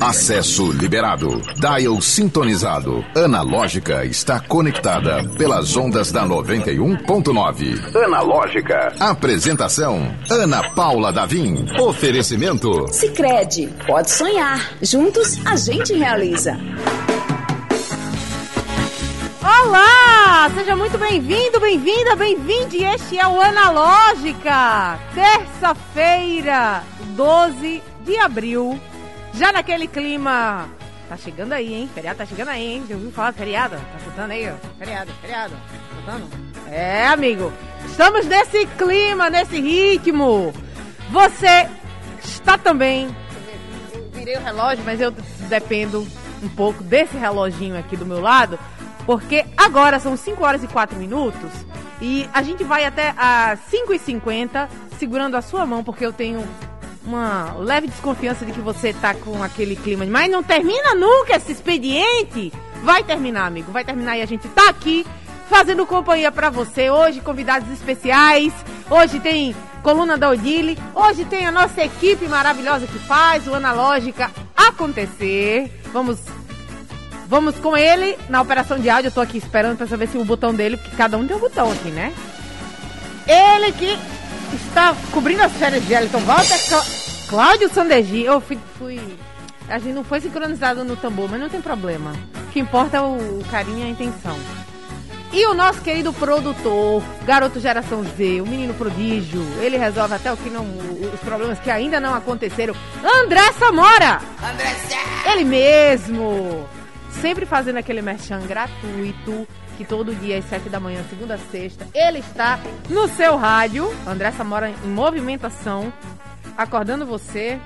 Acesso liberado. Dial sintonizado. Analógica está conectada pelas ondas da 91.9. Analógica. Apresentação: Ana Paula Davim. Oferecimento: Sicredi. Pode sonhar. Juntos a gente realiza. Olá! Seja muito bem-vindo, bem-vinda, bem-vinde. Este é o Analógica. Terça-feira, 12 de abril. Já naquele clima. Tá chegando aí, hein? Feriado tá chegando aí, hein? Já ouviu falar feriado? Tá escutando aí, ó? Feriado, feriado. Escutando? É, amigo. Estamos nesse clima, nesse ritmo. Você está também. Eu virei o relógio, mas eu dependo um pouco desse reloginho aqui do meu lado porque agora são 5 horas e 4 minutos e a gente vai até às 5h50 segurando a sua mão, porque eu tenho uma leve desconfiança de que você tá com aquele clima. Mas não termina nunca esse expediente! Vai terminar, amigo, vai terminar e a gente tá aqui fazendo companhia para você. Hoje, convidados especiais. Hoje tem coluna da Odile. Hoje tem a nossa equipe maravilhosa que faz o Analógica acontecer. Vamos Vamos com ele na operação de áudio. Eu tô aqui esperando para saber se o botão dele, porque cada um tem um botão aqui, né? Ele que está cobrindo as férias de Elton Walter, Clá Cláudio Sandergi. Eu fui, fui, A gente não foi sincronizado no tambor, mas não tem problema. O que importa é o, o carinho e a intenção. E o nosso querido produtor, garoto geração Z, o menino prodígio, ele resolve até o que não, os problemas que ainda não aconteceram. André Samora! André Ele mesmo! sempre fazendo aquele merchan gratuito, que todo dia às 7 da manhã, segunda a sexta, ele está no seu rádio, André Samora em movimentação, acordando você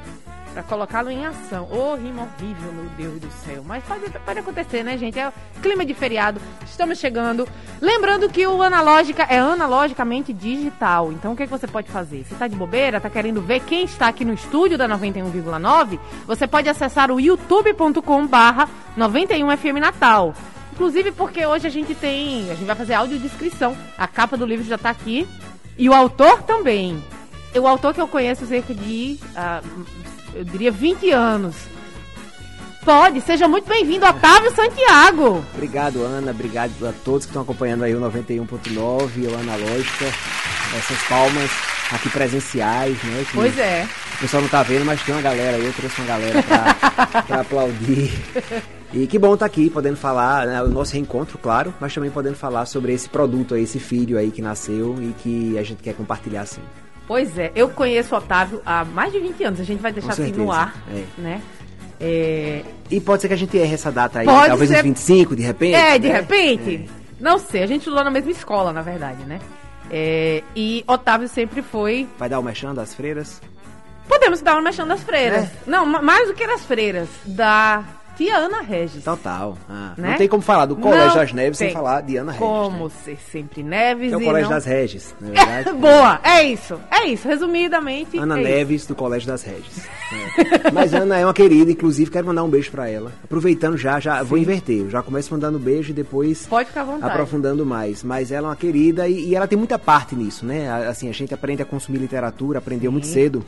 para colocá-lo em ação. Ô, oh, rima horrível, meu Deus do céu. Mas pode, pode acontecer, né, gente? É clima de feriado, estamos chegando. Lembrando que o Analógica é analogicamente digital. Então, o que, é que você pode fazer? Se tá de bobeira, tá querendo ver quem está aqui no estúdio da 91,9, você pode acessar o youtube.com barra 91FM Natal. Inclusive porque hoje a gente tem, a gente vai fazer audiodescrição. A capa do livro já tá aqui. E o autor também. O autor que eu conheço cerca de uh, eu diria 20 anos. Pode, seja muito bem-vindo, Otávio Santiago. Obrigado, Ana. Obrigado a todos que estão acompanhando aí o 91.9, o Analógica. Essas palmas aqui presenciais, né? Que pois é. O pessoal não tá vendo, mas tem uma galera aí, eu trouxe uma galera pra, pra aplaudir. E que bom estar tá aqui, podendo falar, né, o nosso reencontro, claro, mas também podendo falar sobre esse produto aí, esse filho aí que nasceu e que a gente quer compartilhar assim. Pois é, eu conheço o Otávio há mais de 20 anos, a gente vai deixar assim no ar, é. né? É... E pode ser que a gente erre essa data aí, pode talvez ser... uns 25, de repente? É, de né? repente. É. Não sei, a gente estudou na mesma escola, na verdade, né? É, e Otávio sempre foi. Vai dar o mexão das freiras? Podemos dar o mexão das freiras. É. Não, mais do que das freiras. Da tia Ana Regis. Total. Ah, né? Não tem como falar do Colégio não das Neves tem. sem falar de Ana Regis. Como né? ser sempre Neves. é o Colégio não... das Regis, na verdade. É, boa, é isso. É isso, resumidamente. Ana é Neves isso. do Colégio das Regis. É. Mas Ana é uma querida, inclusive quero mandar um beijo para ela. Aproveitando já, já Sim. vou inverter. Eu já começo mandando beijo e depois Pode ficar à vontade. aprofundando mais. Mas ela é uma querida e, e ela tem muita parte nisso, né? Assim, a gente aprende a consumir literatura, aprendeu Sim. muito cedo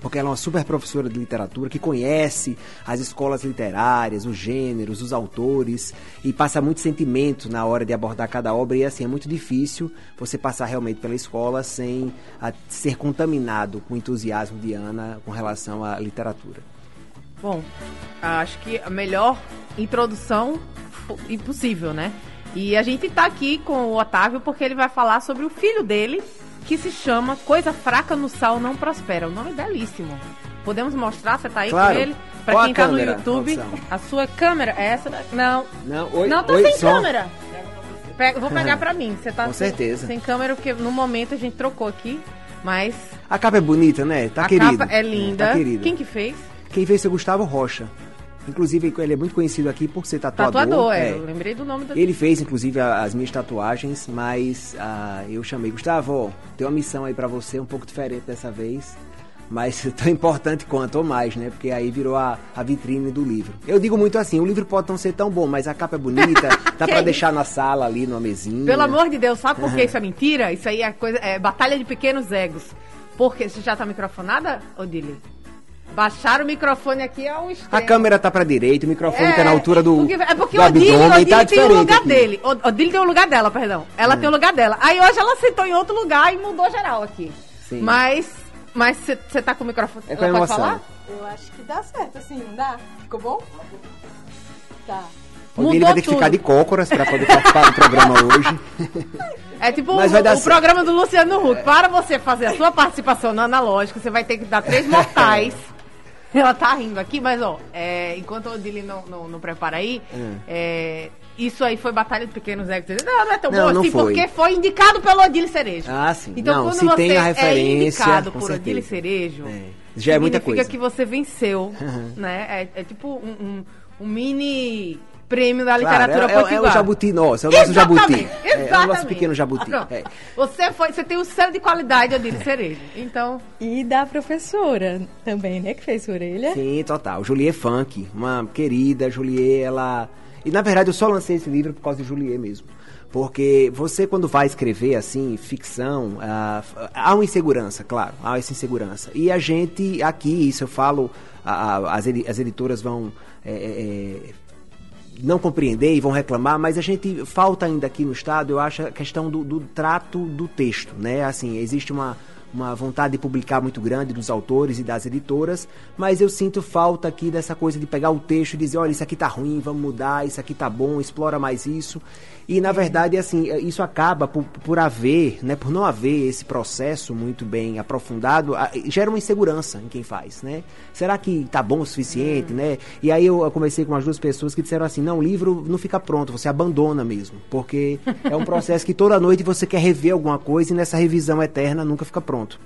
porque ela é uma super professora de literatura que conhece as escolas literárias, os gêneros, os autores e passa muito sentimento na hora de abordar cada obra e assim é muito difícil você passar realmente pela escola sem a, ser contaminado com o entusiasmo de Ana com relação à literatura. Bom, acho que a melhor introdução impossível, né? E a gente está aqui com o Otávio porque ele vai falar sobre o filho dele, que se chama Coisa Fraca no Sal Não Prospera. O nome é belíssimo. Podemos mostrar? Você tá aí claro. com ele? Pra quem tá no YouTube, a sua câmera é essa? Não. Não, oi, não tô oi, sem som. câmera. Pega, vou pegar pra mim. Você tá com sem, certeza. sem câmera, porque no momento a gente trocou aqui, mas... A capa é bonita, né? Tá a querido. A capa é linda. Tá querido. Quem que fez? Quem fez foi o Gustavo Rocha. Inclusive, ele é muito conhecido aqui por ser tatuador. Tatuador, é. é. Eu lembrei do nome do... Ele fez, inclusive, as minhas tatuagens, mas uh, eu chamei, Gustavo, tem uma missão aí para você, um pouco diferente dessa vez, mas tão importante quanto ou mais, né? Porque aí virou a, a vitrine do livro. Eu digo muito assim, o livro pode não ser tão bom, mas a capa é bonita, dá para deixar na sala ali, numa mesinha. Pelo amor de Deus, sabe por que isso é mentira? Isso aí é coisa, é batalha de pequenos egos. Porque você já tá microfonada, Odile? Baixar o microfone aqui é um A câmera tá pra direita, o microfone tá na altura do. Porque, é porque do o Odile, abdômen, Odile tá tem o diferente lugar aqui. dele. O Odile tem o lugar dela, perdão. Ela tem o lugar dela. Aí hoje ela sentou em outro lugar e mudou geral aqui. Sim. Mas. Mas você tá com o microfone. É com ela pode emoção. falar? Eu acho que dá certo, assim, não dá? Ficou bom? Tá. Mudou vai ter que tudo. ficar de cócoras pra poder participar do programa hoje. É tipo Mas o, vai dar o programa do Luciano Huck. Para você fazer a sua participação no analógico, você vai ter que dar três mortais. Ela tá rindo aqui, mas ó, é, enquanto o Odile não, não, não prepara aí, é, isso aí foi Batalha de Pequenos Egos. Não, não é tão Não, bom não assim, foi. porque foi indicado pelo Odile Cerejo. Ah, sim. Então, Não, quando se você tem a é referência, indicado com por Odile. Cerejo, É, já é muita significa coisa. que você venceu, né? É, é tipo um, um- um mini prêmio da Claro, literatura é, é, é o potiguar. jabuti nosso, é o nosso jabuti. Exatamente, É, é o nosso exatamente. pequeno jabuti. É. Você, foi, você tem o selo de qualidade, Odile Cerejo. Então, E da professora também, né? Que fez orelha. Sim, total. Juliet Funk, uma querida Juliet, ela. E na verdade eu só lancei esse livro por causa de Juliet mesmo. Porque você, quando vai escrever assim, ficção, ah, há uma insegurança, claro, há essa insegurança. E a gente, aqui, isso eu falo, as, as editoras vão. é, é, é, não compreender e vão reclamar, mas a gente falta ainda aqui no estado, eu acho, a questão do, do trato do texto, né? Assim, existe uma, uma vontade de publicar muito grande dos autores e das editoras, mas eu sinto falta aqui dessa coisa de pegar o texto e dizer, olha, isso aqui tá ruim, vamos mudar, isso aqui tá bom, explora mais isso. E na verdade, assim, isso acaba por, por haver, né, por não haver esse processo muito bem aprofundado, gera uma insegurança em quem faz, né? Será que tá bom o suficiente, né? E aí eu, conversei com umas duas pessoas que disseram assim, não, o livro não fica pronto, você abandona mesmo, porque é um processo que toda noite você quer rever alguma coisa e nessa revisão eterna nunca fica pronto.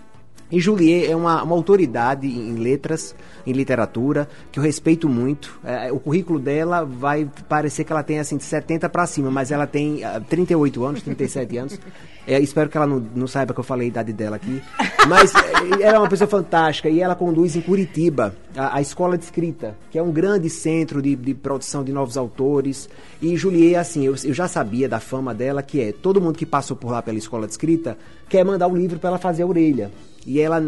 E Juliet é uma, uma autoridade em letras, em literatura, que eu respeito muito. É, o currículo dela vai parecer que ela tem assim de 70 para cima, mas ela tem ah, 38 anos, 37 anos. É, espero que ela não, não saiba que eu falei a idade dela aqui. Mas é, ela é uma pessoa fantástica e ela conduz em Curitiba a, a Escola de Escrita, que é um grande centro de, de produção de novos autores. E Juliet, assim, eu, eu já sabia da fama dela, que é todo mundo que passou por lá pela Escola de Escrita quer mandar um livro para ela fazer a orelha. E ela,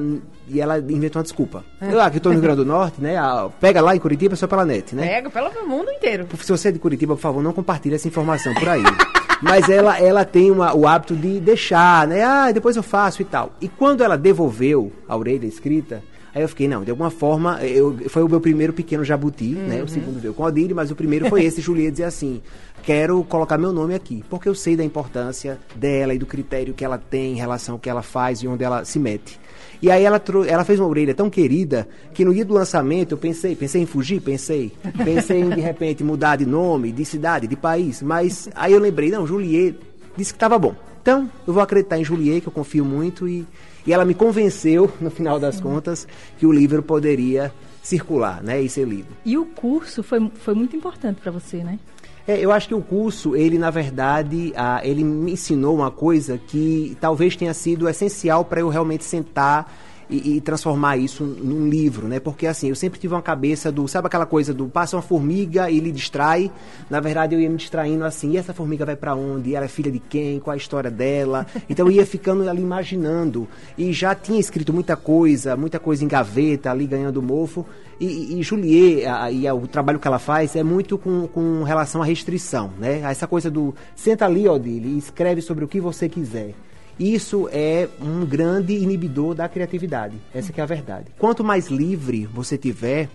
e ela inventou uma desculpa. Eu aqui estou no Rio Grande do Norte, né? a- pega lá em Curitiba, só pela net, né? pega pelo mundo inteiro. Se você é de Curitiba, por favor, não compartilhe essa informação por aí. Mas ela, ela tem uma- o hábito de deixar, né? Ah, depois eu faço e tal. E quando ela devolveu a orelha escrita, aí eu fiquei, não, de alguma forma, eu, foi o meu primeiro pequeno jabuti, né? O segundo veio com o Odile, mas o primeiro foi esse, Juliet, dizer assim, quero colocar meu nome aqui, porque eu sei da importância dela e do critério que ela tem em relação ao que ela faz e onde ela se mete. E aí ela, ela fez uma orelha tão querida que no dia do lançamento eu pensei, pensei em fugir, pensei. Pensei em de repente mudar de nome, de cidade, de país. Mas aí eu lembrei, não, Juliet disse que estava bom. Então, eu vou acreditar em Juliet, que eu confio muito, e, e ela me convenceu, no final das contas, que o livro poderia circular, né? E ser lido. E o curso foi, foi muito importante para você, né? É, eu acho que o curso, ele na verdade, ele me ensinou uma coisa que talvez tenha sido essencial para eu realmente sentar e, e transformar isso num livro, né? Porque assim, eu sempre tive uma cabeça do, sabe aquela coisa do passa uma formiga e lhe distrai? Na verdade, eu ia me distraindo assim, e essa formiga vai para onde? Ela é filha de quem? Qual a história dela? Então eu ia ficando ali imaginando e já tinha escrito muita coisa, muita coisa em gaveta ali ganhando mofo. E, e- Juliet, a- e a- o trabalho que ela faz é muito com, com relação à restrição, né? Essa coisa do senta ali, Odile, e escreve sobre o que você quiser. Isso é um grande inibidor da criatividade. Essa é a verdade. Quanto mais livre você tiver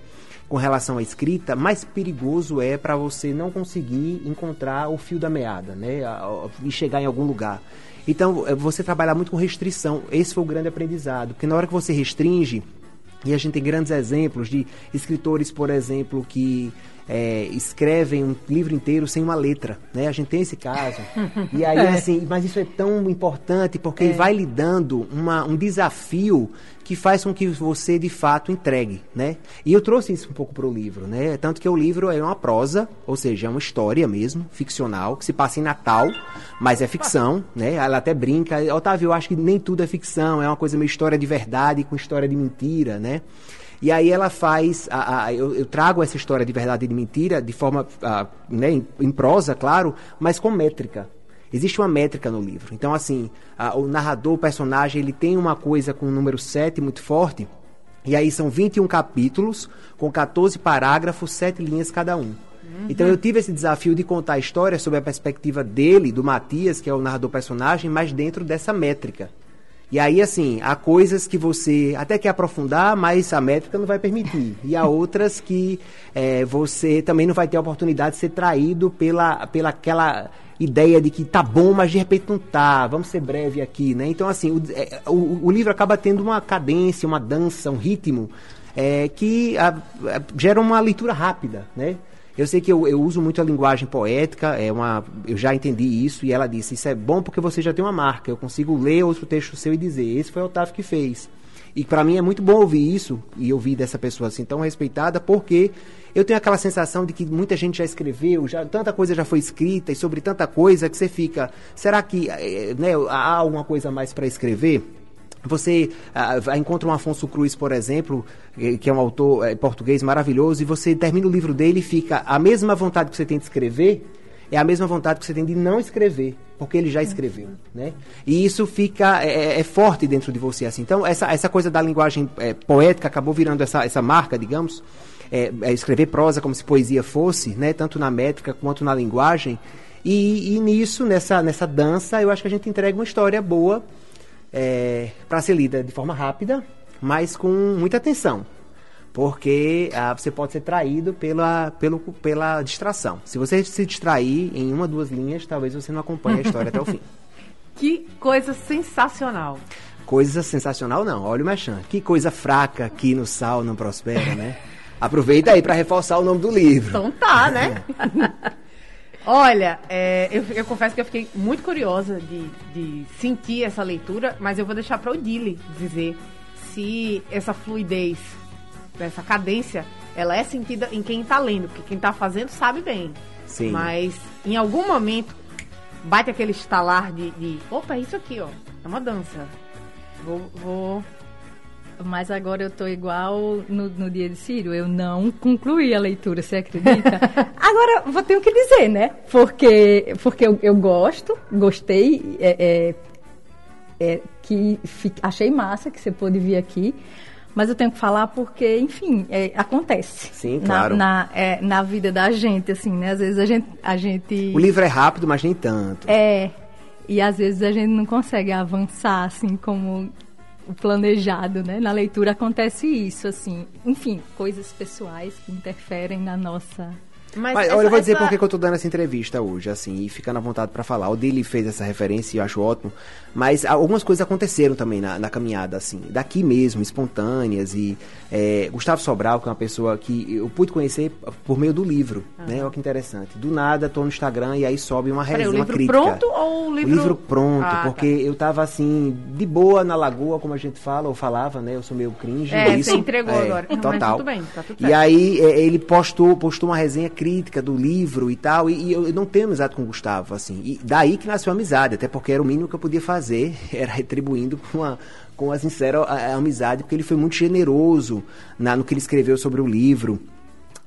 com relação à escrita, mais perigoso é para você não conseguir encontrar o fio da meada, né? E chegar em algum lugar. Então, é você trabalhar muito com restrição. Esse foi o grande aprendizado. Porque na hora que você restringe, e a gente tem grandes exemplos de escritores, por exemplo, que é, escrevem um livro inteiro sem uma letra, né? A gente tem esse caso. E aí, assim, mas isso é tão importante porque vai lhe dando uma, um desafio que faz com que você, de fato, entregue, né? E eu trouxe isso um pouco para o livro, né? Tanto que o livro é uma prosa, ou seja, é uma história mesmo, ficcional, que se passa em Natal, mas é ficção, né? Ela até brinca, Otávio, eu acho que nem tudo é ficção, é uma coisa meio história de verdade com história de mentira, né? E aí ela faz, a, a- eu, eu trago essa história de verdade e de mentira de forma, ah, né, em, em prosa, claro, mas com métrica. Existe uma métrica no livro. Então, assim, a- o narrador, o personagem, ele tem uma coisa com o número 7 muito forte, E aí são 21 capítulos, com 14 parágrafos, 7 linhas cada um. Então eu tive esse desafio de contar a história sob a perspectiva dele, do Matias, que é o narrador personagem, mas dentro dessa métrica. E aí, assim, há coisas que você até quer aprofundar, mas a métrica não vai permitir. E há outras que é, você também não vai ter a oportunidade de ser traído pela, pela aquela ideia de que tá bom, mas de repente não tá. Vamos ser breve aqui, né? Então, assim, o, é, o, o livro acaba tendo uma cadência, uma dança, um ritmo é, que a, a, gera uma leitura rápida, né? Eu sei que eu, eu, uso muito a linguagem poética, é uma, eu já entendi isso, e ela disse, isso é bom porque você já tem uma marca, eu consigo ler outro texto seu e dizer, esse foi o Otávio que fez. E para mim é muito bom ouvir isso, e ouvir dessa pessoa assim tão respeitada, porque eu tenho aquela sensação de que muita gente já escreveu, já, tanta coisa já foi escrita, e sobre tanta coisa que você fica, será que eh, né, há alguma coisa mais para escrever? Você ah, encontra um Afonso Cruz, por exemplo, que é um autor eh, português maravilhoso, e você termina o livro dele e fica a mesma vontade que você tem de escrever, é a mesma vontade que você tem de não escrever, porque ele já escreveu, né? E isso fica é, é, é forte dentro de você assim. Então essa, essa coisa da linguagem é, poética acabou virando essa, essa marca, digamos, é, é, escrever prosa como se poesia fosse, né? Tanto na métrica quanto na linguagem. E, e nisso, nessa nessa dança, eu acho que a gente entrega uma história boa é, para ser lida de forma rápida, mas com muita atenção. Porque ah, você pode ser traído pela, pelo, pela distração. Se você se distrair em uma, duas linhas, talvez você não acompanhe a história até o fim. Que coisa sensacional. Coisa sensacional não, olha o Mechan. Que coisa fraca que no sal não prospera, né? Aproveita aí para reforçar o nome do livro. Então tá, né? Olha, é, eu, eu, confesso que eu fiquei muito curiosa de, de sentir essa leitura, mas eu vou deixar para o Dili dizer se essa fluidez, essa cadência, ela é sentida em quem está lendo, porque quem está fazendo sabe bem. Sim. Mas em algum momento bate aquele estalar de, de opa, é isso aqui, ó, é uma dança. Vou, vou mas agora eu tô igual no, no dia de Ciro, eu não concluí a leitura, você acredita? agora, vou ter o que dizer, né? Porque, porque eu, eu gosto, gostei, é, é, é, que fique, achei massa que você pôde vir aqui, mas eu tenho que falar porque, enfim, é, acontece. Sim, claro. Na, na, é, na, vida da gente, assim, né? Às vezes a gente, a gente... O livro é rápido, mas nem tanto. É, e às vezes a gente não consegue avançar, assim, como planejado, né? Na leitura acontece isso, assim. Enfim, coisas pessoais que interferem na nossa mas, Mas essa, olha, eu vou dizer essa... por que eu tô dando essa entrevista hoje, assim, e ficando à vontade para falar. O Dele fez essa referência e eu acho ótimo. Mas algumas coisas aconteceram também na, na caminhada, assim, daqui mesmo, espontâneas. E é, Gustavo Sobral, que é uma pessoa que eu pude conhecer por meio do livro, uhum. né? Olha que interessante. Do nada, tô no Instagram e aí sobe uma resenha, uma crítica. o livro pronto ou o livro... O livro pronto, ah, porque tá. eu tava, assim, de boa na lagoa, como a gente fala, ou falava, né? Eu sou meio cringe. É, isso, você entregou é, agora. Total. Mas tudo bem, tá tudo certo. E aí é, ele postou, postou uma resenha crítica do livro e tal, e, e eu não tenho amizade com o Gustavo, assim. E daí que nasceu a amizade, até porque era o mínimo que eu podia fazer, era retribuindo com a, com a sincera a, a amizade, porque ele foi muito generoso na, no que ele escreveu sobre o livro.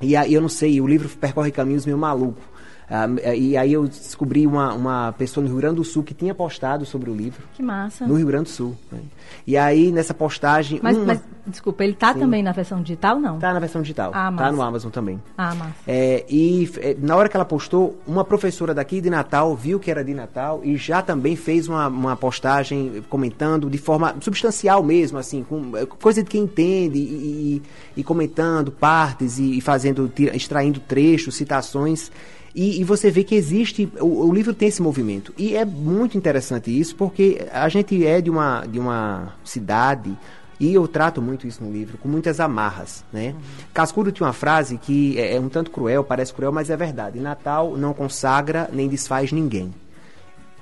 E aí eu não sei, o livro percorre caminhos meio maluco. Ah, e aí eu descobri uma, uma pessoa no Rio Grande do Sul que tinha postado sobre o livro. Que massa. No Rio Grande do Sul. Né? E aí, nessa postagem. Mas, mas desculpa, ele está também na versão digital, não? Está na versão digital. Ah, massa. Tá no Amazon também. Ah, massa. É, e é, na hora que ela postou, uma professora daqui de Natal viu que era de Natal e já também fez uma, uma postagem comentando de forma substancial mesmo, assim, com é, coisa de quem entende e, e, e comentando partes e, e fazendo, extraindo trechos, citações. E, e, você vê que existe, o, o, livro tem esse movimento. E é muito interessante isso, porque a gente é de uma, de uma cidade, e eu trato muito isso no livro, com muitas amarras. Né? Uhum. Cascudo tinha uma frase que é, é um tanto cruel, parece cruel, mas é verdade. Natal não consagra nem desfaz ninguém.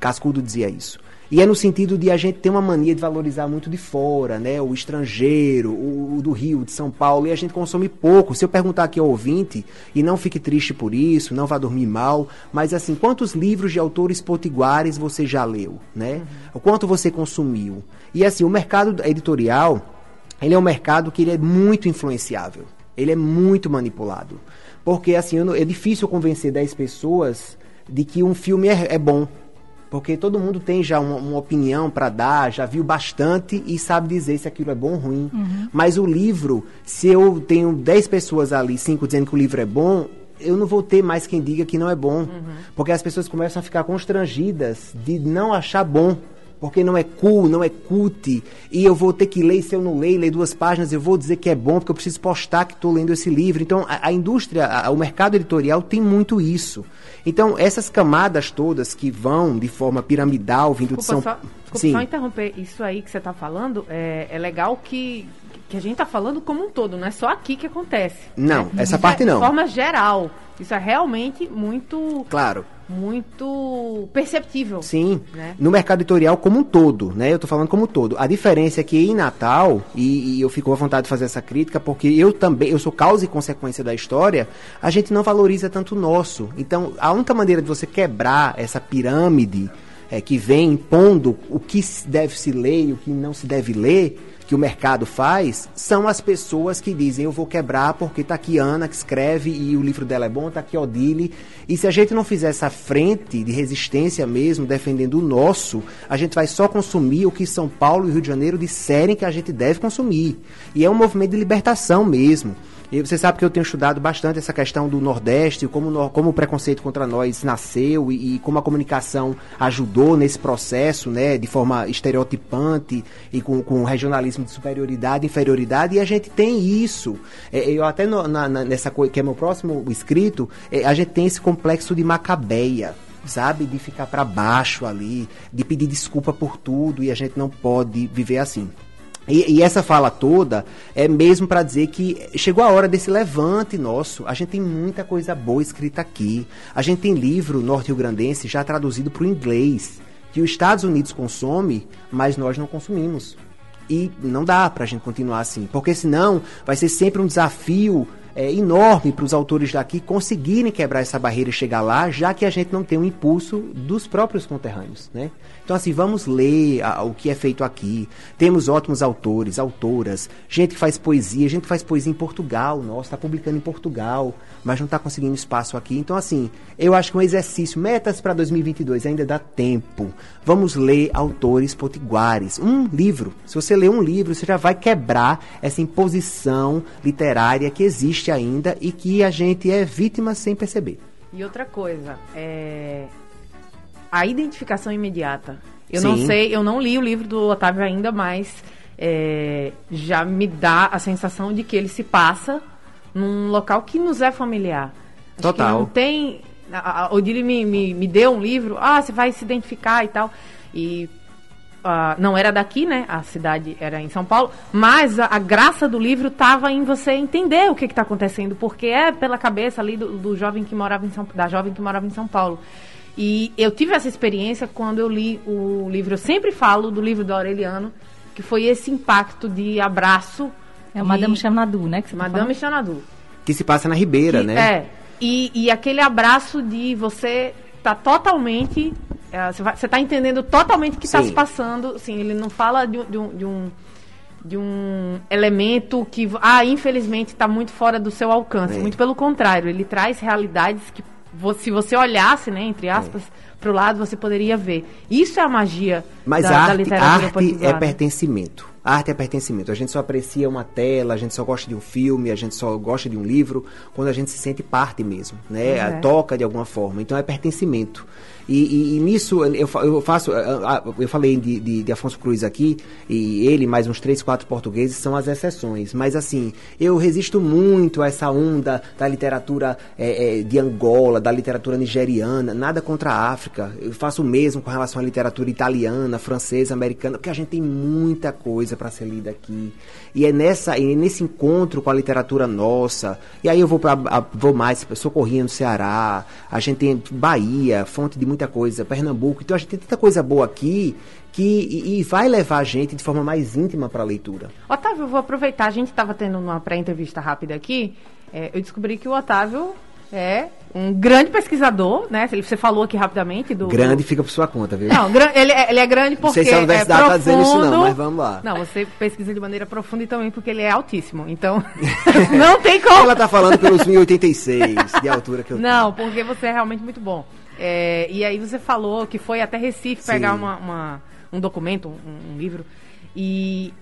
Cascudo dizia isso. E é no sentido de a gente ter uma mania de valorizar muito de fora, né? O estrangeiro, o, o, do Rio, de São Paulo, e a gente consome pouco. Se eu perguntar aqui ao ouvinte, e não fique triste por isso, não vá dormir mal, mas assim, quantos livros de autores potiguares você já leu, né? Uhum. O quanto você consumiu? E assim, o mercado editorial, ele é um mercado que ele é muito influenciável. Ele é muito manipulado. Porque assim, é difícil convencer 10 pessoas de que um filme é, é bom Porque todo mundo tem já uma, uma opinião para dar, já viu bastante e sabe dizer se aquilo é bom ou ruim. Mas o livro, se eu tenho 10 pessoas ali, 5 dizendo que o livro é bom, eu não vou ter mais quem diga que não é bom. Porque as pessoas começam a ficar constrangidas de não achar bom. Porque não é cool, não é cult, e eu vou ter que ler, se eu não ler, ler duas páginas, eu vou dizer que é bom, porque eu preciso postar que estou lendo esse livro. Então, a, a indústria, a- o mercado editorial tem muito isso. Então, essas camadas todas que vão de forma piramidal, vindo de Desculpa, São só, desculpa Sim. só interromper. Isso aí que você está falando, é, é legal que, que a gente está falando como um todo, não é só aqui que acontece. Não, né? essa parte é não. De forma geral. Isso é realmente muito, Claro. Muito perceptível. Sim, Né? no mercado editorial como um todo, né? Eu tô falando como um todo. A diferença é que em Natal, e, e eu fico à vontade de fazer essa crítica, porque eu também, eu sou causa e consequência da história, a gente não valoriza tanto o nosso. Então, a única maneira de você quebrar essa pirâmide é, que vem impondo o que deve se ler e o que não se deve ler, que o mercado faz, são as pessoas que dizem eu vou quebrar porque tá aqui Ana que escreve e o livro dela é bom, tá aqui Odile. E se a gente não fizer essa frente de resistência mesmo, defendendo o nosso, a gente vai só consumir o que São Paulo e Rio de Janeiro disserem que a gente deve consumir. E é um movimento de libertação mesmo. E você sabe que eu tenho estudado bastante essa questão do Nordeste, como, como o preconceito contra nós nasceu e, e como a comunicação ajudou nesse processo, né, de forma estereotipante e com, com regionalismo de superioridade inferioridade, e a gente tem isso. É, eu até no- na- na- nessa coisa, que é meu próximo escrito, é, a gente tem esse complexo de Macabeia sabe, de ficar para baixo ali, de pedir desculpa por tudo e a gente não pode viver assim. E, e essa fala toda é mesmo para dizer que chegou a hora desse levante nosso. A gente tem muita coisa boa escrita aqui. A gente tem livro norte-rio-grandense já traduzido para o inglês, que os Estados Unidos consome, mas nós não consumimos. E não dá para a gente continuar assim, porque senão vai ser sempre um desafio é, enorme para os autores daqui conseguirem quebrar essa barreira e chegar lá, já que a gente não tem um impulso dos próprios conterrâneos, né? Então assim, vamos ler a- o que é feito aqui. Temos ótimos autores, autoras, gente que faz poesia, gente que faz poesia em Portugal, nossa, está publicando em Portugal, mas não está conseguindo espaço aqui. Então assim, eu acho que um exercício, metas para 2022 ainda dá tempo. Vamos ler autores potiguares, um livro. Se você ler um livro, você já vai quebrar essa imposição literária que existe ainda e que a gente é vítima sem perceber. E outra coisa, é a identificação imediata. Eu não Sim. sei, eu não li o livro do Otávio ainda, mas é, já me dá a sensação de que ele se passa num local que nos é familiar. Acho Total. Não tem. A, a Odile me, me, me deu um livro, ah, você vai se identificar e tal. E ah, não era daqui, né? A cidade era em São Paulo, mas a, a graça do livro estava em você entender o que está acontecendo, porque é pela cabeça ali do, do jovem que morava em São, da jovem que morava em São Paulo. E eu tive essa experiência quando eu li o livro. Eu sempre falo do livro do Aureliano, que foi esse impacto de abraço. É o Madame Xanadu, né? Que você tá Madame falando? Xanadu. Que se passa na Ribeira, Que- né? É. E, e aquele abraço de você tá totalmente. é, Você, tá entendendo totalmente o que está Sim. se passando. Assim, ele não fala de, um- de um. De um de um elemento que, ah, infelizmente está muito fora do seu alcance. É. Muito pelo contrário, ele traz realidades que, se você olhasse, né, entre aspas, para o lado, você poderia ver. Isso é a magia Mas da, a da arte, literatura arte é pertencimento. A arte é pertencimento. A gente só aprecia uma tela, a gente só gosta de um filme, a gente só gosta de um livro quando a gente se sente parte mesmo, né? Pois é. Toca de alguma forma. Então é pertencimento. E, e- e nisso eu, eu faço. Eu falei de, de- de Afonso Cruz aqui, e ele, mais uns três, quatro portugueses, são as exceções. Mas assim, eu resisto muito a essa onda da literatura eh, eh, de Angola, da literatura nigeriana, nada contra a África. Eu faço o mesmo com relação à literatura italiana, francesa, americana, porque a gente tem muita coisa para ser lida aqui. E é nessa, e é nesse encontro com a literatura nossa. E aí eu vou para vou mais, Socorrinha no Ceará, a gente tem Bahia, fonte de muita coisa, Pernambuco. Então a gente tem tanta coisa boa aqui que e, e vai levar a gente de forma mais íntima para a leitura. Otávio, eu vou aproveitar. A gente estava tendo uma pré-entrevista rápida aqui. é, eu descobri que o Otávio é um grande pesquisador, né? Você falou aqui rapidamente do. Grande fica por sua conta, viu? Não, ele, é, ele é grande Não porque sei se a universidade é tá dizendo isso não, mas vamos lá. Não, você pesquisa de maneira profunda e também porque ele é altíssimo. Então, não tem como. Ela tá falando pelos 1,86 de altura que eu tenho. Não, porque você é realmente muito bom. É, e aí você falou que foi até Recife pegar uma, uma- um documento, um, um livro, e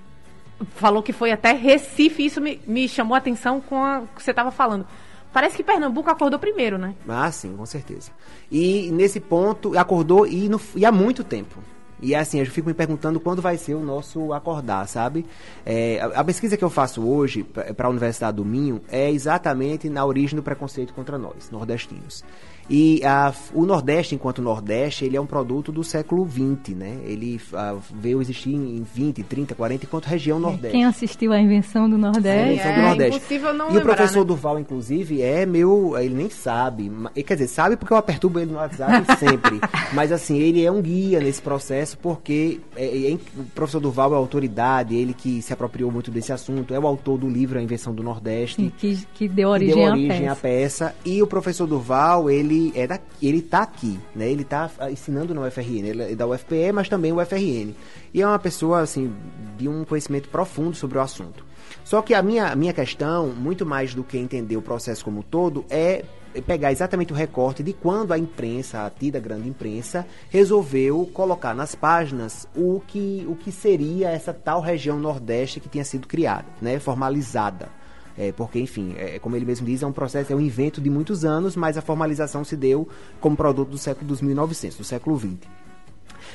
falou que foi até Recife. Isso me, me chamou a atenção com o que você estava falando. Parece que Pernambuco acordou primeiro, né? Ah, sim, com certeza. E nesse ponto, acordou e, no- e há muito tempo. E assim, eu fico me perguntando quando vai ser o nosso acordar, sabe? É, a, a pesquisa que eu faço hoje para a Universidade do Minho é exatamente na origem do preconceito contra nós, nordestinos. E a- o Nordeste, enquanto Nordeste, ele é um produto do século XX, né? Ele ah, veio existir em 20, 30, 40, enquanto região Nordeste. Quem assistiu à invenção do A Nordeste? invenção É, do Nordeste. impossível não e o lembrar, professor né? Durval, inclusive, é meu. Ele nem sabe. Quer dizer, sabe porque eu perturbo ele no WhatsApp sempre. Mas assim, ele é um guia nesse processo porque é, é, o professor Durval é a autoridade, ele que se apropriou muito desse assunto, é o autor do livro A Invenção do Nordeste. Sim, que, que deu que deu origem, origem à à peça. peça. E o professor Durval, ele é daqui, ele tá aqui, né? Ele tá ah, ensinando na UFRN, ele é da UFPE, mas também UFRN. E é uma pessoa assim de um conhecimento profundo sobre o assunto. Só que a minha, minha questão, muito mais do que entender o processo como um todo, é pegar exatamente o recorte de quando a imprensa, a tida grande imprensa, resolveu colocar nas páginas o que, o que seria essa tal região Nordeste que tinha sido criada, né, formalizada. É, porque, enfim, é, como ele mesmo diz, é um processo, é um invento de muitos anos, mas a formalização se deu como produto do século dos 1900, do século XX.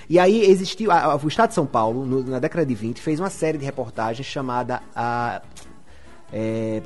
E aí existiu, a- a- o Estado de São Paulo, no- na década de 20, fez uma série de reportagens chamada a é,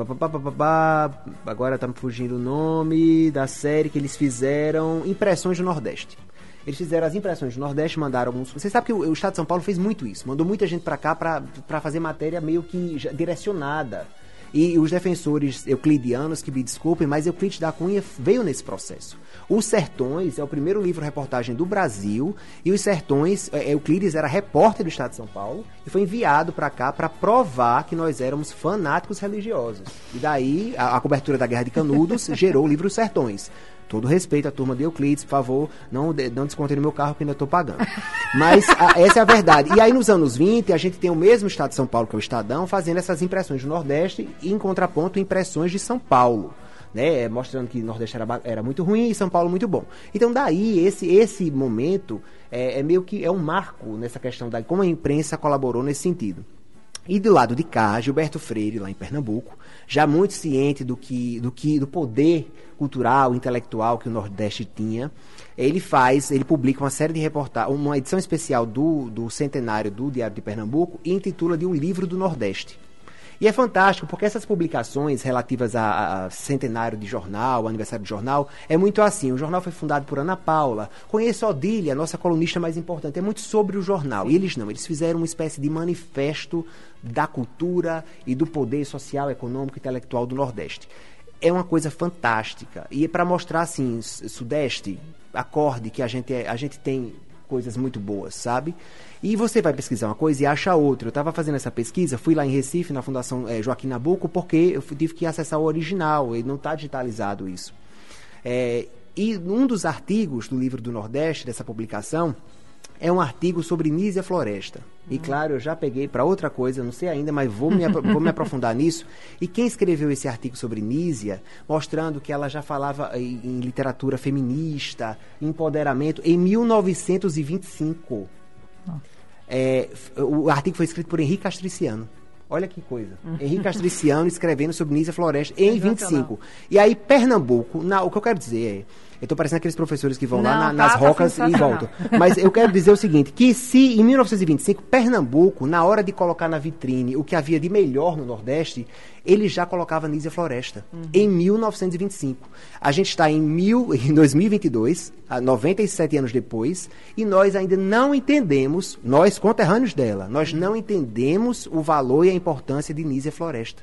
agora tá me fugindo o nome da série que eles fizeram Impressões do Nordeste. Eles fizeram as impressões do Nordeste, mandaram alguns. Você sabe que o, o Estado de São Paulo fez muito isso. Mandou muita gente pra cá pra fazer matéria meio que direcionada. E os defensores euclidianos, que me desculpem, mas Euclides da Cunha veio nesse processo. Os Sertões é o primeiro livro-reportagem do Brasil, e os Sertões, é, Euclides era repórter do Estado de São Paulo, e foi enviado para cá para provar que nós éramos fanáticos religiosos. E daí, a, a cobertura da Guerra de Canudos gerou o livro Sertões. Todo respeito à turma de Euclides, por favor, não, não no meu carro que ainda estou pagando. Mas a- essa é a verdade. E aí nos anos 20, a gente tem o mesmo estado de São Paulo, que é o Estadão, fazendo essas impressões do Nordeste e em contraponto impressões de São Paulo. Né, mostrando que o Nordeste era, era muito ruim e São Paulo muito bom. Então daí esse esse momento é, é meio que é um marco nessa questão da como a imprensa colaborou nesse sentido. E do lado de cá, Gilberto Freire, lá em Pernambuco, já muito ciente do que, do que, do poder cultural, intelectual que o Nordeste tinha, ele faz, ele publica uma série de reportagens, uma edição especial do, do centenário do Diário de Pernambuco e intitula de um livro do Nordeste. E é fantástico, porque essas publicações relativas a, a centenário de jornal, aniversário de jornal, é muito assim. O jornal foi fundado por Ana Paula. Conheço a Odília, nossa colunista mais importante. É muito sobre o jornal. E eles não, eles fizeram uma espécie de manifesto da cultura e do poder social, econômico e intelectual do Nordeste. É uma coisa fantástica. E é para mostrar assim, Sudeste, acorde que a gente, é, a gente tem coisas muito boas, sabe? E você vai pesquisar uma coisa e acha outra. Eu estava fazendo essa pesquisa, fui lá em Recife, na Fundação eh, Joaquim Nabuco, porque eu tive que acessar o original, e não está digitalizado isso. É, e um dos artigos do livro do Nordeste, dessa publicação, é um artigo sobre Nísia Floresta. E claro, eu já peguei para outra coisa, não sei ainda, mas vou me, vou me aprofundar nisso. E quem escreveu esse artigo sobre Nísia, mostrando que ela já falava em, em literatura feminista, empoderamento, em 1925. É, o artigo foi escrito por Henrique Castriciano. Olha que coisa. Henrique Castriciano escrevendo sobre Nísia Floresta em 25. E aí, Pernambuco, na- o que eu quero dizer é. Eu tô parecendo aqueles professores que vão lá Não, na- tá- nas tá rocas e voltam. Mas eu quero dizer o seguinte, que se em 1925, Pernambuco, na hora de colocar na vitrine o que havia de melhor no Nordeste, ele já colocava Nísia Floresta, em 1925. A gente está em, mil, em 2022, a 97 anos depois, e nós ainda não entendemos, nós conterrâneos dela, nós não entendemos o valor e a importância de Nísia Floresta.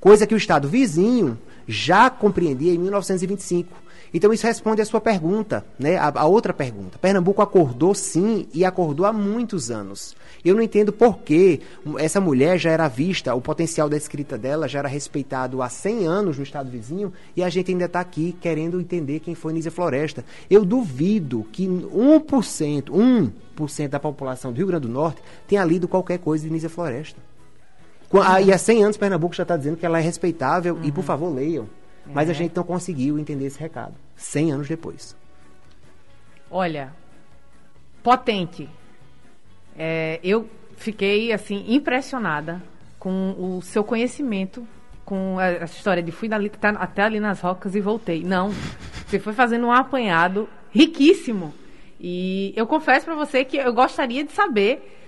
Coisa que o Estado vizinho já compreendia em 1925. Então isso responde à sua pergunta, né? A, a outra pergunta. Pernambuco acordou sim e acordou há muitos anos. Eu não entendo por que essa mulher já era vista, o potencial da escrita dela já era respeitado há 100 anos no estado vizinho e a gente ainda está aqui querendo entender quem foi Nízia Floresta. Eu duvido que 1%, 1% da população do Rio Grande do Norte tenha lido qualquer coisa de Nízia Floresta. E há 100 anos Pernambuco já está dizendo que ela é respeitável e, por favor, leiam. Mas a gente não conseguiu entender esse recado. 100 anos depois. Olha, potente. É, eu fiquei assim impressionada com o seu conhecimento, com a, a história de fui dali, tá até ali nas rocas e voltei. Não, você foi fazendo um apanhado riquíssimo. E eu confesso para você que eu gostaria de saber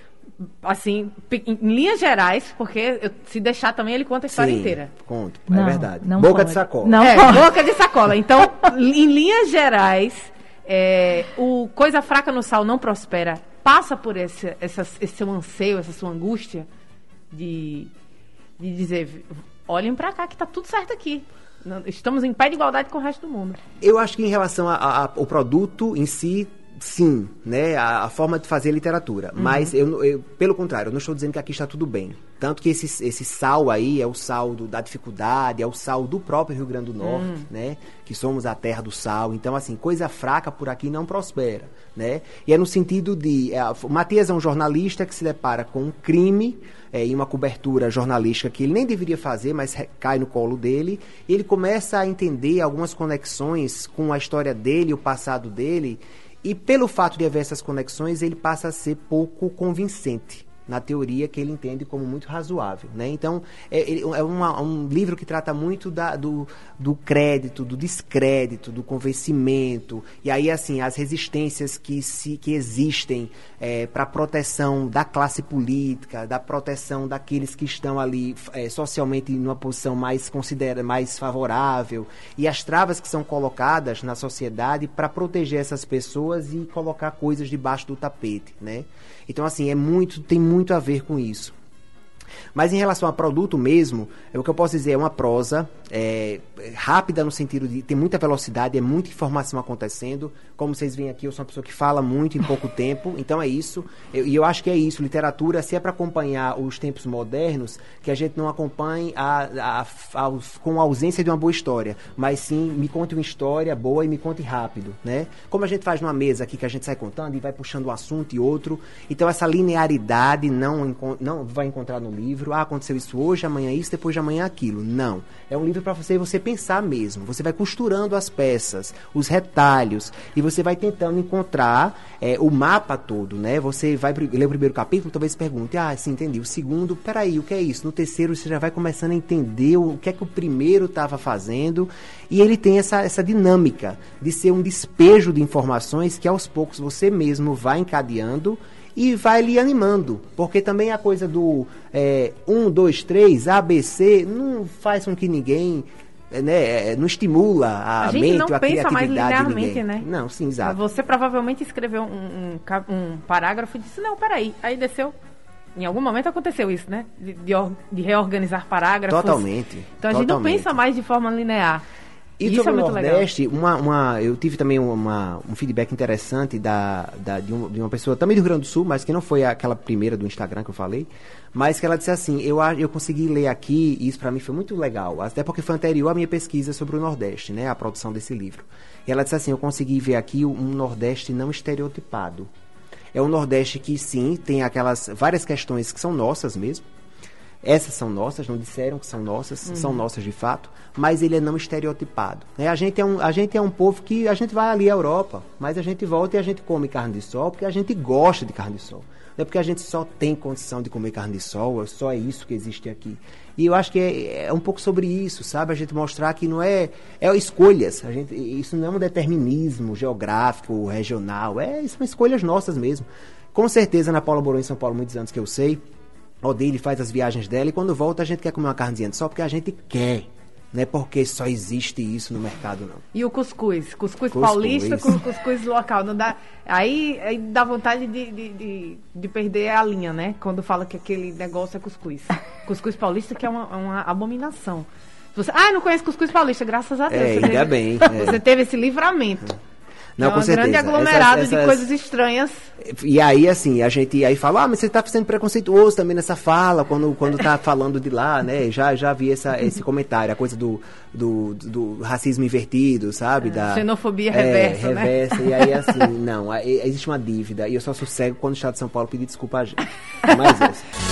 assim, em linhas gerais, porque eu, se deixar também ele conta a história Sim, inteira. Conto, Não, é verdade. não Boca pode. de sacola. Não é, pode. boca de sacola. Então, em linhas gerais, é, o coisa fraca no sal não prospera. Passa por esse, essa, esse seu anseio, essa sua angústia de, de dizer, olhem pra cá que tá tudo certo aqui. Não- Estamos em pé de igualdade com o resto do mundo. Eu acho que em relação ao produto em si, sim, né? A, a forma de fazer literatura. Mas, eu, eu- pelo contrário, eu não estou dizendo que aqui está tudo bem. Tanto que esse, esse sal aí é o sal do- da dificuldade, é o sal do próprio Rio Grande do Norte, né? Que somos a terra do sal. Então, assim, coisa fraca por aqui não prospera, né? E é no sentido de... é, Matias é um jornalista que se depara com um crime é, em uma cobertura jornalística que ele nem deveria fazer, mas cai no colo dele. E ele começa a entender algumas conexões com a história dele, o passado dele. E pelo fato de haver essas conexões, ele passa a ser pouco convincente na teoria que ele entende como muito razoável, né? Então é, é uma- um livro que trata muito da- do, do crédito, do descrédito, do convencimento e aí assim as resistências que se que existem para a proteção da classe política, da proteção daqueles que estão ali é, socialmente numa posição mais considera mais favorável e as travas que são colocadas na sociedade para proteger essas pessoas e colocar coisas debaixo do tapete, né? Então assim é muito tem muito a ver com isso. Mas em relação a produto mesmo, é o que eu posso dizer é uma prosa é, é, rápida no sentido de tem muita velocidade, é muita informação acontecendo. Como vocês veem aqui, eu sou uma pessoa que fala muito em pouco tempo, então é isso. Eu- E eu, acho que é isso. Literatura, se é para acompanhar os tempos modernos, que a gente não acompanhe a, a- a- com a ausência de uma boa história, mas sim me conte uma história boa e me conte rápido, né? Como a gente faz numa mesa aqui que a gente sai contando e vai puxando um assunto e outro. Então essa linearidade não, não vai encontrar no livro. Ah, aconteceu isso hoje, amanhã isso, depois de amanhã aquilo. Não. É um livro para você você pensar mesmo. Você vai costurando as peças, os retalhos e você vai tentando encontrar é, o mapa todo, né? Você vai ler o primeiro capítulo, talvez pergunte: "Ah, sim, entendi. O segundo, peraí, o que é isso?" No terceiro você já vai começando a entender o que é que o primeiro estava fazendo e ele tem essa essa dinâmica de ser um despejo de informações que aos poucos você mesmo vai encadeando e vai lhe animando. Porque também a coisa do é, um, dois, três, ABC, não faz com que ninguém. é, Né, é, não estimula a, A gente mente não ou a pensa mais criatividade de linearmente, né? Não, sim, exato. Você provavelmente escreveu um, um um parágrafo e disse, não, peraí. Aí desceu. Em algum momento aconteceu isso, né? De, de de reorganizar parágrafos. Totalmente. Então a gente não pensa mais de forma linear. E isso sobre é o legal. Nordeste, uma, uma, eu tive também uma, um feedback interessante da, da- de, um- de uma pessoa também do Rio Grande do Sul, mas que não foi aquela primeira do Instagram que eu falei, mas que ela disse assim, eu, eu consegui ler aqui, e isso para mim foi muito legal, até porque foi anterior à minha pesquisa sobre o Nordeste, né, a produção desse livro. E ela disse assim, eu consegui ver aqui um Nordeste não estereotipado. É um Nordeste que sim, tem aquelas várias questões que são nossas mesmo, essas são nossas, não disseram que são nossas, Uhum. são nossas de fato, mas ele é não estereotipado. né? A, gente é um, a gente é um povo que a gente vai ali à Europa, mas a gente volta e a gente come carne de sol porque a gente gosta de carne de sol. Não é porque a gente só tem condição de comer carne de sol, é só isso que existe aqui. E eu acho que é, é um pouco sobre isso, sabe? A gente mostrar que não é, é escolhas. A gente, isso não é um determinismo geográfico, regional. É, são escolhas nossas mesmo. Com certeza, na Paula Borão em São Paulo, muitos anos que eu sei, Odile faz as viagens dela e quando volta a gente quer comer uma carnezinha sol porque a gente quer. Não é porque só existe isso no mercado, não. E o cuscuz? Cuscuz, Cuscuz. paulista com cuscuz local. Não dá, aí, aí dá vontade de, de, de, de perder a linha, né? Quando fala que aquele negócio é cuscuz. Cuscuz paulista que é uma, uma abominação. Você, ah, não conhece cuscuz paulista, graças a Deus. É, ainda teve- bem, é. Você teve esse livramento. Não, é com um grande certeza. aglomerado Essas- de essas- coisas estranhas. E aí, assim, a gente aí fala, ah, mas você tá sendo preconceituoso também nessa fala, quando, quando tá falando de lá, né? Já, já vi essa, esse comentário, a coisa do, do, do racismo invertido, sabe? da, xenofobia é, reversa, né? reversa. E aí, assim, não, existe uma dívida, e eu só sossego quando o Estado de São Paulo pedir desculpa a gente. Mas essa.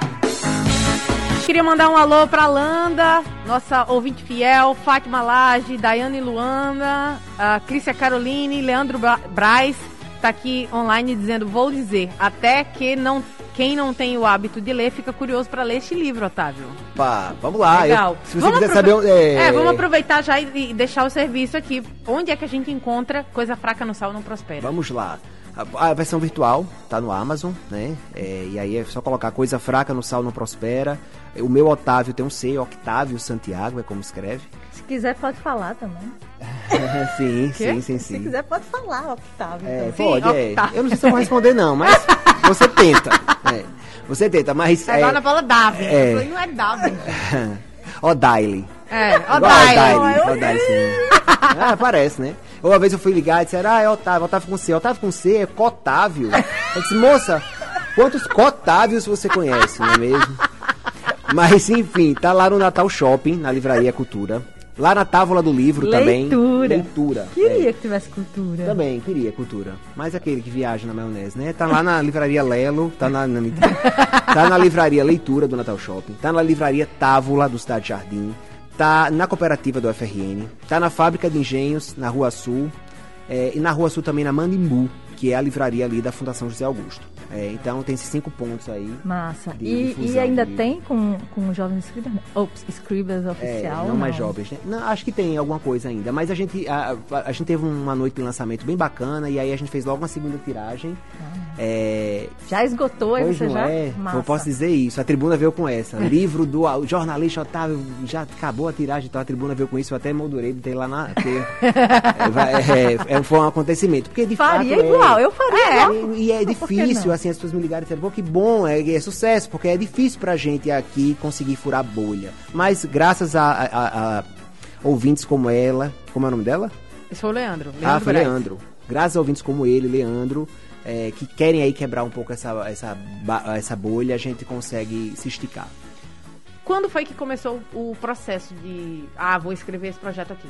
Queria mandar um alô pra Landa, nossa ouvinte fiel, Fátima Lage, Daiane Luanda, a Crícia Caroline, Leandro Bra Braz, tá aqui online dizendo, vou dizer, até que não quem não tem o hábito de ler fica curioso para ler este livro, Otávio. Pá, vamos lá. Legal. Eu, se você vamos quiser saber. É, É, vamos aproveitar já e, e deixar o serviço aqui. Onde é que a gente encontra coisa fraca no sal não prospera? Vamos lá. A, a versão virtual tá no Amazon, né? É, e aí é só colocar coisa fraca no sal não prospera. O meu Otávio tem um C, Octávio Santiago, é como escreve. Se quiser, pode falar também. sim, Quê? sim, sim, Se sim. quiser, pode falar, Octávio. É, também. Sim, pode, é. Eu não sei se eu vou responder, não, mas você tenta. É, você tenta, mas. É, Agora na palavra Davi. é. Falei, não é Davi. Odaile. É. Odaile, Odaile, sim. Ah, parece, né? Ou uma vez eu fui ligar e disseram, ah, é Otávio, Otávio com C. Otávio com C é Cotávio. Eu disse, moça, quantos Cotávios você conhece, não é mesmo? Mas, enfim, tá lá no Natal Shopping, na Livraria Cultura. Lá na tábua do livro também. Leitura. Leitura. Queria é. que tivesse cultura. Também, queria cultura. Mas aquele que viaja na maionese, né? Tá lá na livraria Lelo, tá na, na tá na livraria Leitura do Natal Shopping, tá na livraria Távola do Cidade Jardim, tá na cooperativa do FRN, tá na fábrica de engenhos, na Rua Sul, é, e na Rua Sul também na Mandimbu, que é a livraria ali da Fundação José Augusto. É, então tem esses cinco pontos aí. Massa. E, e ainda de- tem com, com o Jovens Scribers? né? Ops, Scribers É, oficial? não mais jovens, né? Não, acho que tem alguma coisa ainda. Mas a gente, a, a- gente teve uma noite de lançamento bem bacana e aí a gente fez logo uma segunda tiragem. É, Já esgotou, aí você não já? é, Massa. eu posso dizer isso. A tribuna veio com essa. Livro do jornalista Otávio, já acabou a tiragem, então a tribuna veio com isso. Eu até moldurei, botei lá na. é, é, é, foi um acontecimento. Porque de Faria fato. igual, é, eu faria igual. E, e é difícil, não? Assim, as pessoas me ligaram e disseram, pô, que bom, é, é sucesso, porque é difícil pra gente aqui conseguir furar bolha. Mas graças a, a- a- ouvintes como ela, como é o nome dela? Esse foi o Leandro. Leandro ah, foi Braz. Leandro. Graças a ouvintes como ele, Leandro, é, que querem aí quebrar um pouco essa, essa, essa bolha, a gente consegue se esticar. Quando foi que começou o processo de. Ah, vou escrever esse projeto aqui?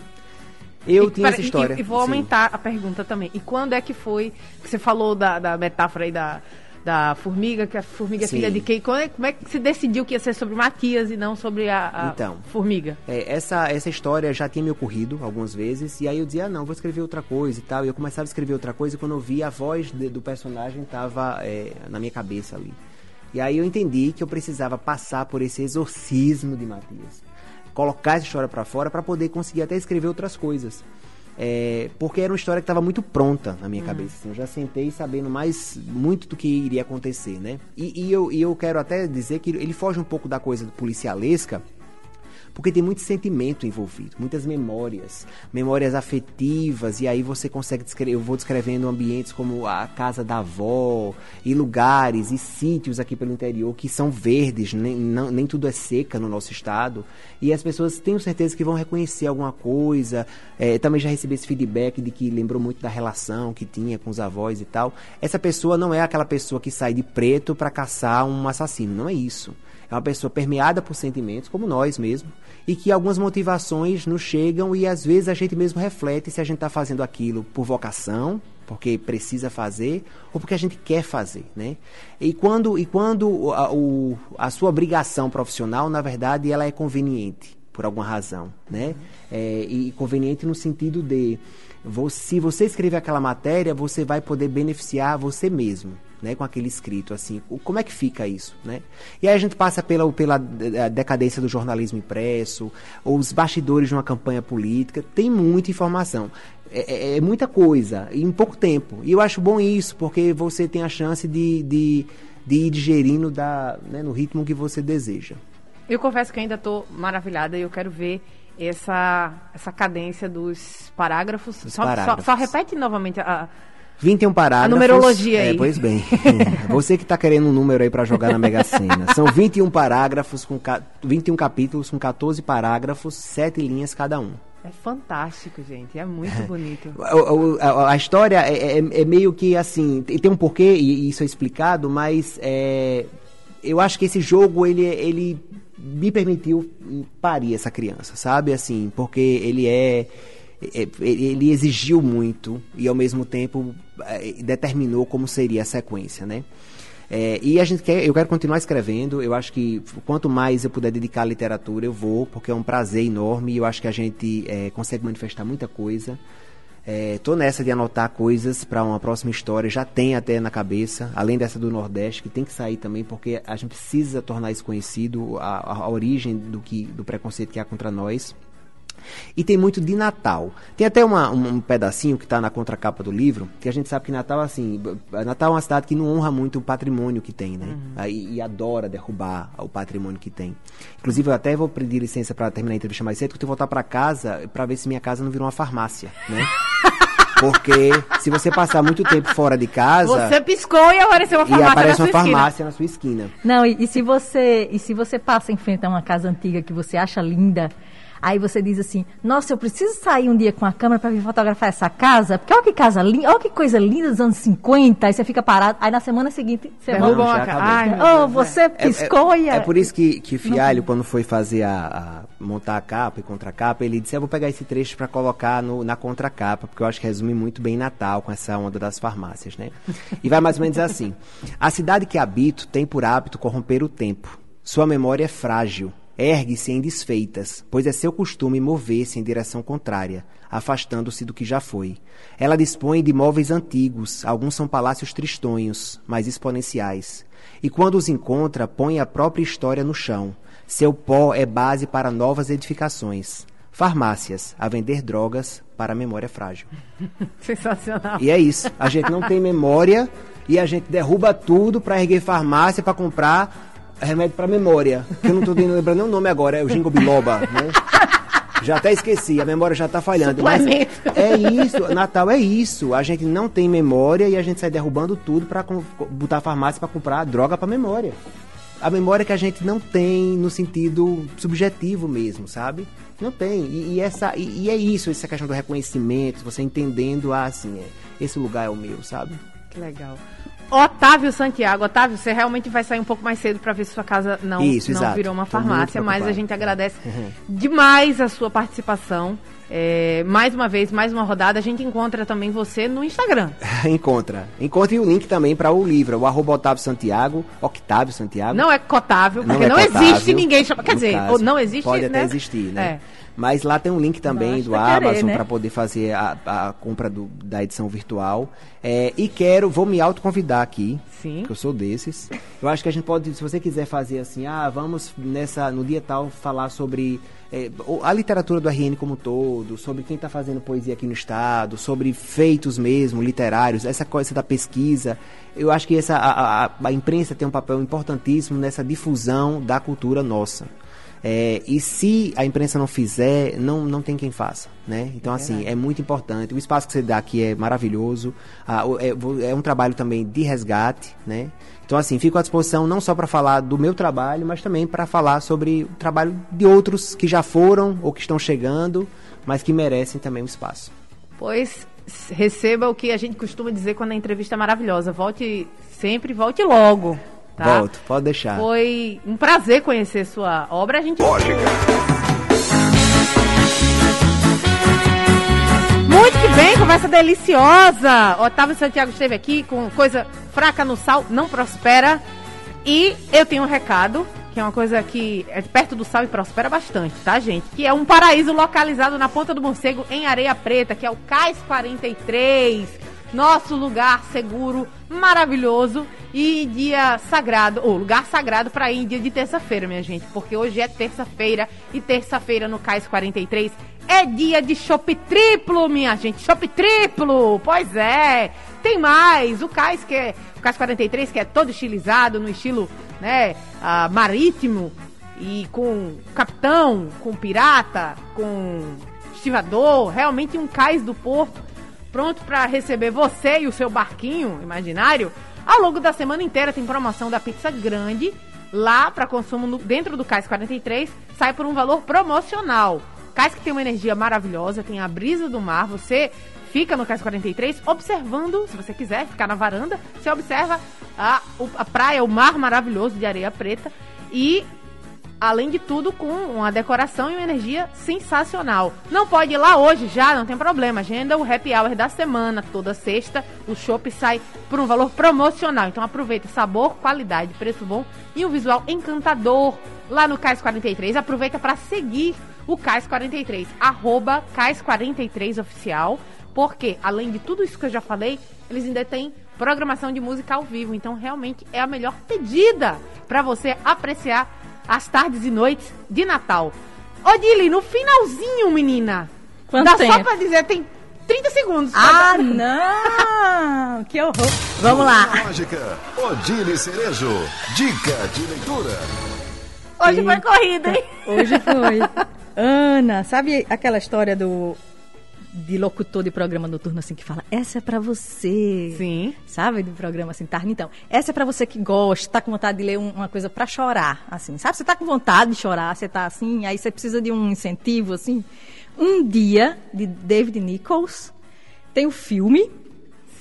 Eu E, tinha pera- essa história. E, e vou sim. aumentar a pergunta também. E quando é que foi que você falou da, da metáfora aí da, da formiga, que a formiga é filha de quem? Quando é- como é que se decidiu que ia ser sobre Matias e não sobre a, a Então. formiga? É, essa, essa história já tinha me ocorrido algumas vezes, e aí eu dizia, ah, não, vou escrever outra coisa e tal. E eu começava a escrever outra coisa e quando eu vi a voz de- do personagem estava na minha cabeça ali. E aí eu entendi que eu precisava passar por esse exorcismo de Matias. Colocar essa história para fora para poder conseguir até escrever outras coisas. É, porque era uma história que estava muito pronta na minha cabeça. assim, eu já sentei sabendo mais muito do que iria acontecer, né? E, e eu, e eu quero até dizer que ele foge um pouco da coisa policialesca, porque tem muito sentimento envolvido, muitas memórias, memórias afetivas, e aí você consegue descrever, eu vou descrevendo ambientes como a casa da avó, e lugares e sítios aqui pelo interior que são verdes, nem, não- nem tudo é seca no nosso estado, e as pessoas tenho certeza que vão reconhecer alguma coisa, é, também já recebi esse feedback de que lembrou muito da relação que tinha com os avós e tal. Essa pessoa não é aquela pessoa que sai de preto para caçar um assassino, não é isso. É uma pessoa permeada por sentimentos, como nós mesmo, e que algumas motivações nos chegam e às vezes a gente mesmo reflete se a gente está fazendo aquilo por vocação, porque precisa fazer, ou porque a gente quer fazer, né? E quando, e quando a, o- a sua obrigação profissional, na verdade, ela é conveniente, por alguma razão, né? É, e conveniente no sentido de, se você escrever aquela matéria, você vai poder beneficiar você mesmo, né, com aquele escrito, assim, como é que fica isso, né? E aí a gente passa pela, pela decadência do jornalismo impresso, ou os bastidores de uma campanha política, tem muita informação, é, é- é muita coisa, em pouco tempo, e eu acho bom isso, porque você tem a chance de, de, de ir digerindo da, né, no ritmo que você deseja. Eu confesso que ainda estou maravilhada e eu quero ver essa, essa cadência dos parágrafos. Dos Só, só- parágrafos. só repete novamente a. 21 parágrafos. A numerologia é, aí. Pois bem. Você que está querendo um número aí para jogar na Mega Sena. São 21 parágrafos, com ca- 21 capítulos com 14 parágrafos, 7 linhas cada um. É fantástico, gente. É muito bonito. O- o- a, a história é, é- é meio que assim, tem um porquê, e isso é explicado, mas é, eu acho que esse jogo, ele, ele me permitiu parir essa criança, sabe? Assim, porque ele é, é- ele exigiu muito e ao mesmo tempo é, determinou como seria a sequência, né? É, e a gente quer, eu quero continuar escrevendo. Eu acho que quanto mais eu puder dedicar à literatura, eu vou, porque é um prazer enorme. E eu acho que a gente é, consegue manifestar muita coisa. É, tô nessa de anotar coisas para uma próxima história. Já tem até na cabeça, além dessa do Nordeste, que tem que sair também, porque a gente precisa tornar isso conhecido, a- a origem do, que, do preconceito que há contra nós. E tem muito de Natal. Tem até uma- um, pedacinho que está na contracapa do livro, que a gente sabe que Natal, assim, Natal é uma cidade que não honra muito o patrimônio que tem, né? Aí- e adora derrubar o patrimônio que tem. Inclusive, eu até vou pedir licença para terminar a entrevista mais cedo, porque eu tenho que voltar para casa para ver se minha casa não virou uma farmácia, né? Porque se você passar muito tempo fora de casa Você piscou e apareceu uma e farmácia aparece na uma sua esquina. farmácia na sua esquina. Não, e, e se você e se você passa em frente a uma casa antiga que você acha linda, aí você diz assim: "Nossa, eu preciso sair um dia com a câmera para vir fotografar essa casa, porque olha que casa linda, olha que coisa linda dos anos 50". Aí você fica parado, aí na semana seguinte você Derrubam Não, a já ca- acabou. Ai, Oh, você é. piscou e É por isso que, que Fialho, quando foi fazer a, a- montar a capa e contracapa, ele disse: Eu vou pegar esse trecho para colocar no, na contracapa, porque eu acho que resume muito bem Natal com essa onda das farmácias, né? E vai mais ou menos assim: A cidade que habito tem por hábito corromper o tempo. Sua memória é frágil. Ergue-se em desfeitas, pois é seu costume mover-se em direção contrária, afastando-se do que já foi. Ela dispõe de móveis antigos, alguns são palácios tristonhos, mas exponenciais. E quando os encontra, põe a própria história no chão. Seu pó é base para novas edificações. Farmácias, a vender drogas para a memória frágil. Sensacional. E é isso. A gente não tem memória e a gente derruba tudo para erguer farmácia para comprar remédio para memória. Que eu não tô lembrando nem o nome agora, é o Jingo Biloba, né? Já até esqueci, a memória já tá falhando. Mas é isso, Natal é isso. A gente não tem memória e a gente sai derrubando tudo para botar a farmácia para comprar droga para memória. A memória que a gente não tem no sentido subjetivo mesmo, sabe? Não tem. E, e essa, e, e é isso, essa questão do reconhecimento, você entendendo, ah, assim, é, esse lugar é o meu, sabe? Que legal. Otávio Santiago. Otávio, você realmente vai sair um pouco mais cedo para ver se sua casa não, Isso, não exato. virou uma farmácia, mas a gente agradece Uhum. demais a sua participação. É, mais uma vez, mais uma rodada. A gente encontra também você no Instagram. Encontra. Encontre o link também para o livro, o arroba Otávio Santiago, Octávio Santiago. Não é Cotável, porque é não, Cotável, existe ninguém chama. Quer dizer, caso. não existe, Pode né? até existir, né? É. Mas lá tem um link também do Amazon né? para poder fazer a, a compra do- da edição virtual. É, e quero, vou me autoconvidar aqui, Sim. que eu sou desses. Eu acho que a gente pode, se você quiser fazer assim, ah, vamos nessa no dia tal falar sobre é, a literatura do RN como um todo, sobre quem está fazendo poesia aqui no estado, sobre feitos mesmo literários, essa coisa da pesquisa. Eu acho que essa a, a- a imprensa tem um papel importantíssimo nessa difusão da cultura nossa. É, e se a imprensa não fizer, não, não tem quem faça, né? Então, assim, é muito importante. O espaço que você dá aqui é maravilhoso. Ah, o- é, é um trabalho também de resgate, né? Então, assim, fico à disposição não só para falar do meu trabalho, mas também para falar sobre o trabalho de outros que já foram ou que estão chegando, mas que merecem também um espaço. Pois receba o que a gente costuma dizer quando a entrevista é maravilhosa. Volte sempre, volte logo. Tá? Volto, pode deixar. Foi um prazer conhecer sua obra. A gente Muito que bem, conversa deliciosa. Otávio Santiago esteve aqui com coisa fraca no sal, não prospera. E eu tenho um recado, que é uma coisa que é perto do sal e prospera bastante, tá, gente? Que é um paraíso localizado na Ponta do Morcego, em Areia Preta, que é o Cais 43. Nosso lugar seguro, maravilhoso e dia sagrado, ou lugar sagrado para ir em dia de terça-feira, minha gente, porque hoje é terça-feira e terça-feira no Cais 43 é dia de chopp triplo, minha gente, chopp triplo. Pois é. Tem mais, o Cais que é o Cais 43 que é todo estilizado no estilo, né, ah, marítimo e com capitão, com pirata, com estivador, realmente um cais do porto pronto para receber você e o seu barquinho imaginário. Ao longo da semana inteira tem promoção da pizza grande. Lá para consumo no- dentro do Cais 43, sai por um valor promocional. Cais que tem uma energia maravilhosa, tem a brisa do mar, você fica no Cais 43 observando, se você quiser ficar na varanda, você observa a, a praia, o mar maravilhoso de areia preta. E além de tudo, com uma decoração e uma energia sensacional. Não pode ir lá hoje já, não tem problema. Agenda o happy hour da semana, toda sexta. O chopp sai por um valor promocional. Então aproveita sabor, qualidade, preço bom e um visual encantador lá no Cais 43. Aproveita para seguir o Cais 43, arroba Cais 43 oficial. Porque, além de tudo isso que eu já falei, eles ainda têm programação de música ao vivo. Então, realmente é a melhor pedida para você apreciar as tardes e noites de Natal. Odile, no finalzinho, menina. Quanto dá só tempo? pra dizer, tem 30 segundos. Ah, não! Que horror! Vamos lá! Lógica, Odile Cerejo. Dica de leitura. Hoje foi corrida, hein? Hoje foi. Ana, sabe aquela história do de locutor de programa noturno assim que fala: "Essa é pra você". Sim. Sabe, do programa assim, tarde então. Essa é pra você que gosta, tá com vontade de ler um- uma coisa pra chorar, assim. Sabe, você tá com vontade de chorar, você tá assim, aí você precisa de um incentivo assim. Um dia de David Nichols tem o filme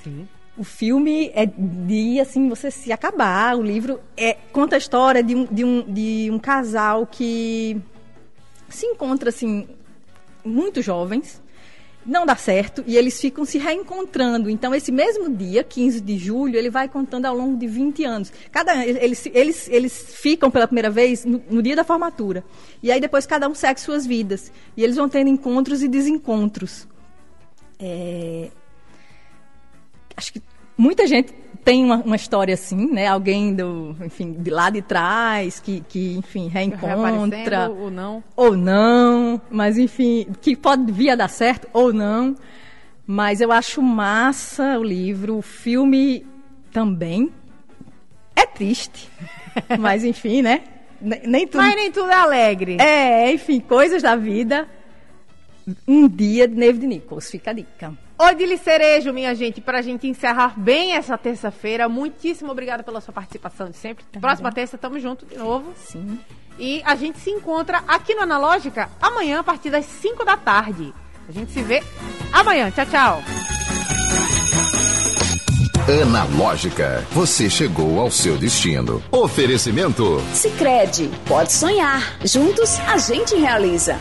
Sim. o filme é de assim você se acabar. O livro é conta a história de um, de um, de um casal que se encontra assim muito jovens, não dá certo e eles ficam se reencontrando. Então esse mesmo dia, 15 de julho, ele vai contando ao longo de 20 anos. Cada eles eles eles ficam pela primeira vez no, no dia da formatura. E aí depois cada um segue suas vidas e eles vão tendo encontros e desencontros. É, acho que muita gente tem uma, uma história assim, né? Alguém do, enfim, de lá de trás que, que enfim, reencontra ou não. ou não, mas enfim, que pode vir a dar certo ou não. Mas eu acho massa o livro, o filme também. É triste, mas enfim, né? Ne- Nem tudo. Mas nem tudo é alegre. É, enfim, coisas da vida. Um dia de David Nichols, fica a dica. Odile Cerejo, minha gente, pra gente encerrar bem essa terça-feira. Muitíssimo obrigada pela sua participação de sempre. Próxima terça, tamo junto de novo. Sim. E a gente se encontra aqui no Analógica amanhã, a partir das 5 da tarde. A gente se vê amanhã. Tchau, tchau. Analógica, você chegou ao seu destino. Oferecimento. Sicredi, pode sonhar. Juntos a gente realiza.